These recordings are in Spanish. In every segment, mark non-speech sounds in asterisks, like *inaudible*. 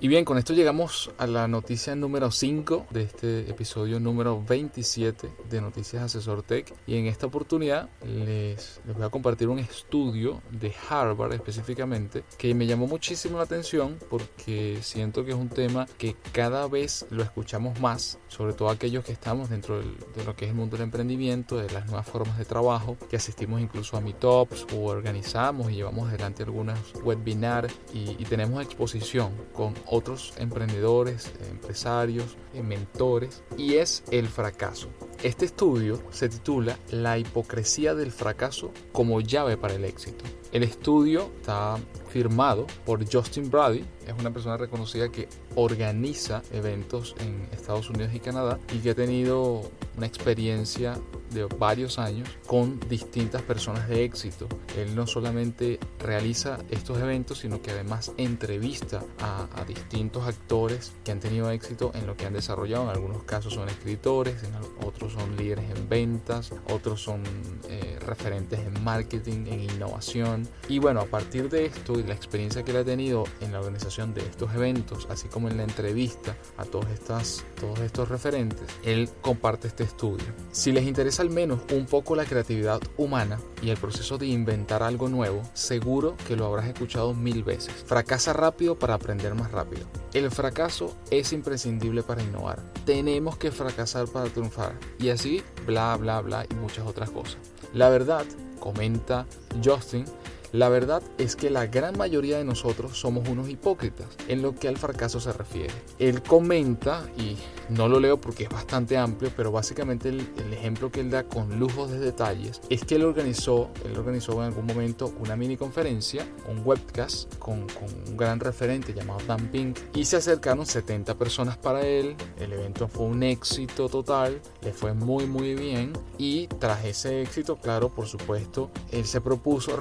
Y bien, con esto llegamos a la noticia número 5 de este episodio número 27 de Noticias Asesor Tech. Y en esta oportunidad les, les, voy a compartir un estudio de Harvard específicamente que me llamó muchísimo la atención porque siento que es un tema que cada vez lo escuchamos más, sobre todo aquellos que estamos dentro del, de lo que es el mundo del emprendimiento, de las nuevas formas de trabajo, que asistimos incluso a meetups o organizamos y llevamos adelante algunos webinars y, y tenemos exposición con otros emprendedores, empresarios, eh, mentores, y es el fracaso. Este estudio se titula La hipocresía del fracaso como llave para el éxito. El estudio está firmado por Justin Brady, es una persona reconocida que organiza eventos en Estados Unidos y Canadá y que ha tenido una experiencia de varios años con distintas personas de éxito. Él no solamente realiza estos eventos, sino que además entrevista a, a, distintos actores que han tenido éxito en lo que han desarrollado. En algunos casos son escritores, en otros son líderes en ventas, otros son eh, referentes en marketing, en innovación. Y bueno, a partir de esto y la experiencia que él ha tenido en la organización de estos eventos, así como en la entrevista a todos, estas, todos estos referentes, él comparte este estudio. Si les interesa al menos un poco la creatividad humana y el proceso de inventar algo nuevo, seguro que lo habrás escuchado mil veces. Fracasa rápido para aprender más rápido. El fracaso es imprescindible para innovar. Tenemos que fracasar para triunfar. Y así, bla, bla, bla y muchas otras cosas. La verdad, comenta Justin, la verdad es que la gran mayoría de nosotros somos unos hipócritas en lo que al fracaso se refiere. Él comenta, y no lo leo porque es bastante amplio, pero básicamente el, el ejemplo que él da con lujos de detalles es que él organizó, él organizó en algún momento una mini conferencia, un webcast con, con un gran referente llamado Dan Pink y se acercaron 70 personas para él. El evento fue un éxito total, le fue muy muy bien y tras ese éxito, claro, por supuesto, él se propuso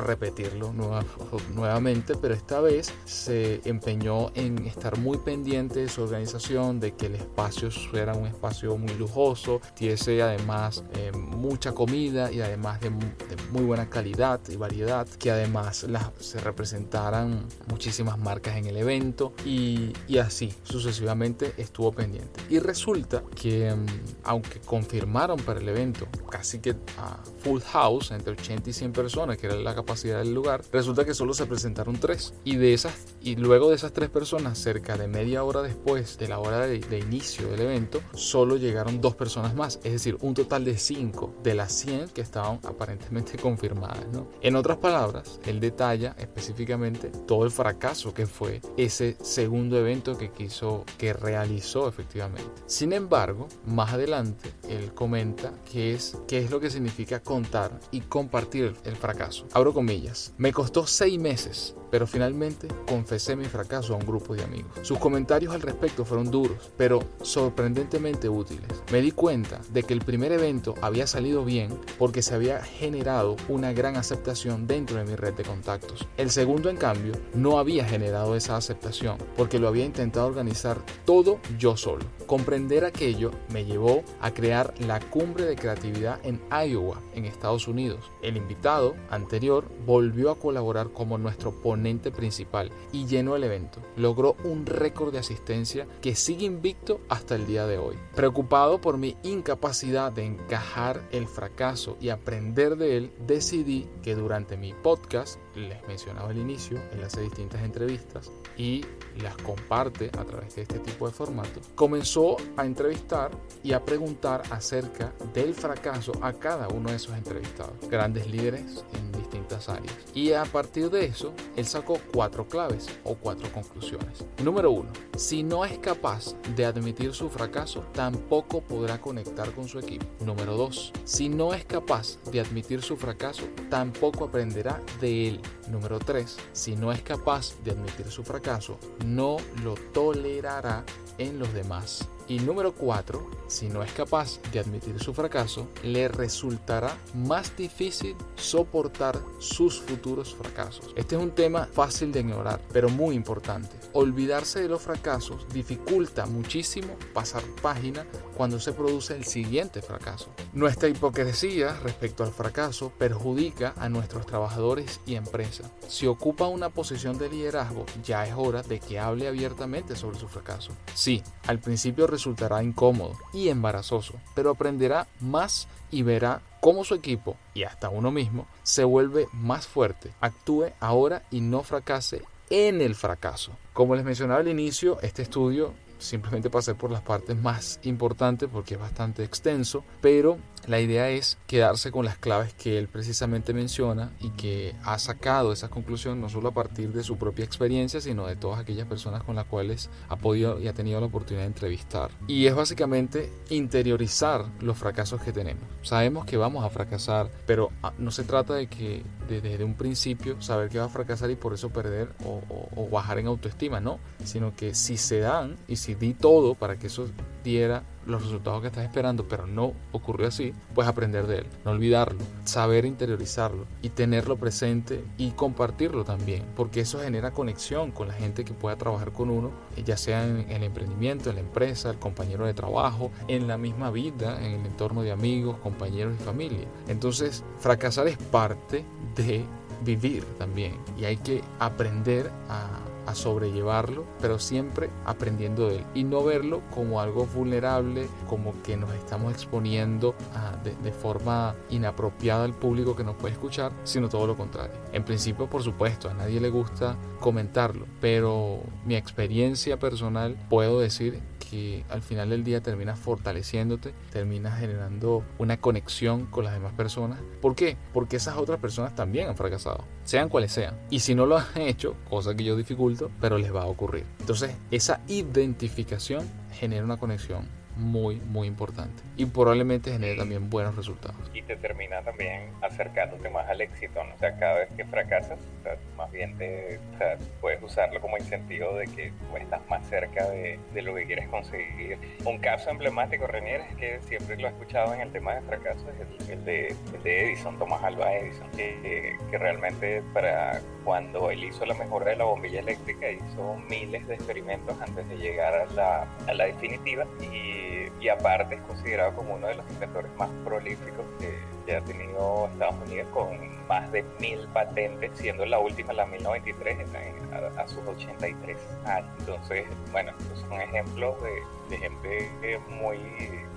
repetirlo nueva, nuevamente, pero esta vez se empeñó en estar muy pendiente de su organización, de que el espacio fuera un espacio muy lujoso, tuviese además eh, mucha comida y además de, de, muy buena calidad y variedad, que además se representaran muchísimas marcas en el evento y, y así sucesivamente estuvo pendiente. Y resulta que um, aunque confirmaron para el evento casi que a full house, entre 80 y 100 personas, que era la capacidad del lugar, resulta que solo se presentaron tres. Y de esas, y luego de esas tres personas, cerca de media hora después de la hora de, inicio del evento, solo llegaron dos personas más. Es decir, un total de cinco de las 100 que estaban aparentemente *laughs* confirmadas. ¿no? En otras palabras, él detalla específicamente todo el fracaso que fue ese segundo evento que quiso, que realizó efectivamente. Sin embargo, más adelante, él comenta que es, qué es lo que significa contar y compartir el fracaso. Abro comillas. Me costó seis meses, pero finalmente confesé mi fracaso a un grupo de amigos. Sus comentarios al respecto fueron duros, pero sorprendentemente útiles. Me di cuenta de que el primer evento había salido bien porque se había generado una gran aceptación dentro de mi red de contactos. El segundo, en cambio, no había generado esa aceptación porque lo había intentado organizar todo yo solo. Comprender aquello me llevó a crear la cumbre de creatividad en Iowa, en Estados Unidos. El invitado anterior volvió a colaborar como nuestro ponente principal y llenó el evento. Logró un récord de asistencia que sigue invicto hasta el día de hoy. Preocupado por mi incapacidad de encajar el fracaso y aprender de él, decidí que durante mi podcast, les mencionaba al inicio, él hace distintas entrevistas y las comparte a través de este tipo de formato, comenzó a entrevistar y a preguntar acerca del fracaso a cada uno de esos entrevistados, grandes líderes en distintas áreas. Y a partir de eso, sacó cuatro claves o cuatro conclusiones. Número uno, si no es capaz de admitir su fracaso, tampoco podrá conectar con su equipo. Número dos, si no es capaz de admitir su fracaso, tampoco aprenderá de él. Número tres, si no es capaz de admitir su fracaso, no lo tolerará en los demás. Y número 4, si no es capaz de admitir su fracaso, le resultará más difícil soportar sus futuros fracasos. Este es un tema fácil de ignorar, pero muy importante. Olvidarse de los fracasos dificulta muchísimo pasar página cuando se produce el siguiente fracaso. Nuestra hipocresía respecto al fracaso perjudica a nuestros trabajadores y empresas. Si ocupa una posición de liderazgo, ya es hora de que hable abiertamente sobre su fracaso. Sí, al principio resultará incómodo y embarazoso, pero aprenderá más y verá cómo su equipo y hasta uno mismo se vuelve más fuerte. Actúe ahora y no fracase en el fracaso. Como les mencionaba al inicio, este estudio simplemente pasé por las partes más importantes porque es bastante extenso, pero la idea es quedarse con las claves que él precisamente menciona y que ha sacado esa conclusión no solo a partir de su propia experiencia, sino de todas aquellas personas con las cuales ha podido y ha tenido la oportunidad de entrevistar. Y es básicamente interiorizar los fracasos que tenemos. Sabemos que vamos a fracasar, pero ah, no se trata de que desde un principio saber que va a fracasar y por eso perder o, o bajar en autoestima, no, sino que si se dan y si di todo para que eso diera los resultados que estás esperando, pero no ocurrió así, pues aprender de él, no olvidarlo, saber interiorizarlo y tenerlo presente y compartirlo también, porque eso genera conexión con la gente que pueda trabajar con uno, ya sea en el emprendimiento, en la empresa, el compañero de trabajo, en la misma vida, en el entorno de amigos, compañeros y familia. Entonces, fracasar es parte de vivir también y hay que aprender a a sobrellevarlo, pero siempre aprendiendo de él y no verlo como algo vulnerable, como que nos estamos exponiendo de, de, forma inapropiada al público que nos puede escuchar, sino todo lo contrario. En principio, por supuesto, a nadie le gusta comentarlo, pero mi experiencia personal puedo decir que al final del día terminas fortaleciéndote, terminas generando una conexión con las demás personas. ¿Por qué? Porque esas otras personas también han fracasado, sean cuales sean. Y si no lo han hecho, cosa que yo dificulto, pero les va a ocurrir. Entonces, esa identificación genera una conexión muy, muy importante. Y probablemente genere también buenos resultados. Y te termina también acercándote más al éxito, ¿no? O sea, cada vez que fracasas, más bien te, puedes usarlo como incentivo de que pues, estás más cerca de, de, lo que quieres conseguir. Un caso emblemático, Renier, es que siempre lo he escuchado en el tema de fracasos, es el, de, de, Edison, Tomás Alba Edison, que, que realmente para cuando él hizo la mejora de la bombilla eléctrica, hizo miles de experimentos antes de llegar a la, a la definitiva y y, aparte es considerado como uno de los inventores más prolíficos que, ha tenido Estados Unidos con más de mil patentes, siendo la última la 1093 a, sus 83 años. Entonces, bueno, estos son ejemplos de, de gente muy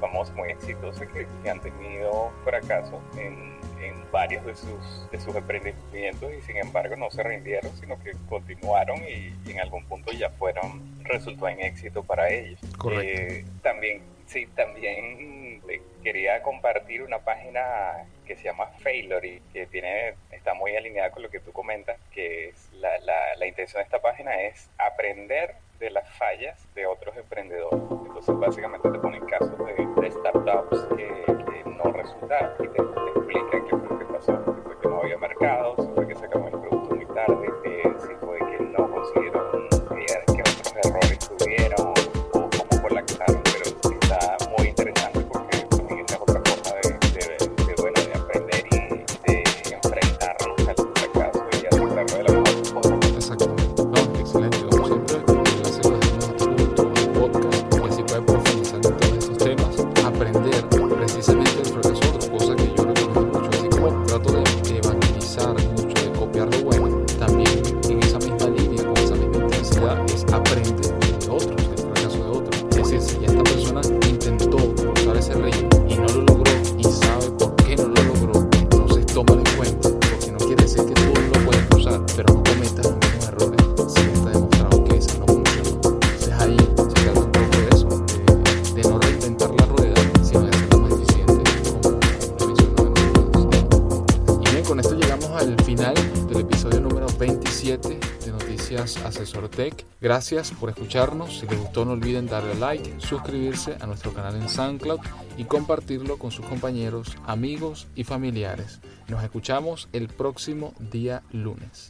famosa, muy exitosa que, que han tenido fracasos en en varios de sus, de sus emprendimientos y sin embargo no se rindieron, sino que continuaron y, en algún punto ya fueron, resultó en éxito para ellos. Eh, también, sí, también quería compartir una página que se llama Failory, que tiene, está muy alineada con lo que tú comentas, que es la, la, la intención de esta página es aprender de las fallas de otros emprendedores. Entonces básicamente te ponen casos de, startups que, que, no resultaron y te, no llegamos al final del episodio número 27 de Noticias Asesor Tech. Gracias por escucharnos. Si les gustó, no olviden darle like, suscribirse a nuestro canal en SoundCloud y compartirlo con sus compañeros, amigos y familiares. Nos escuchamos el próximo día lunes.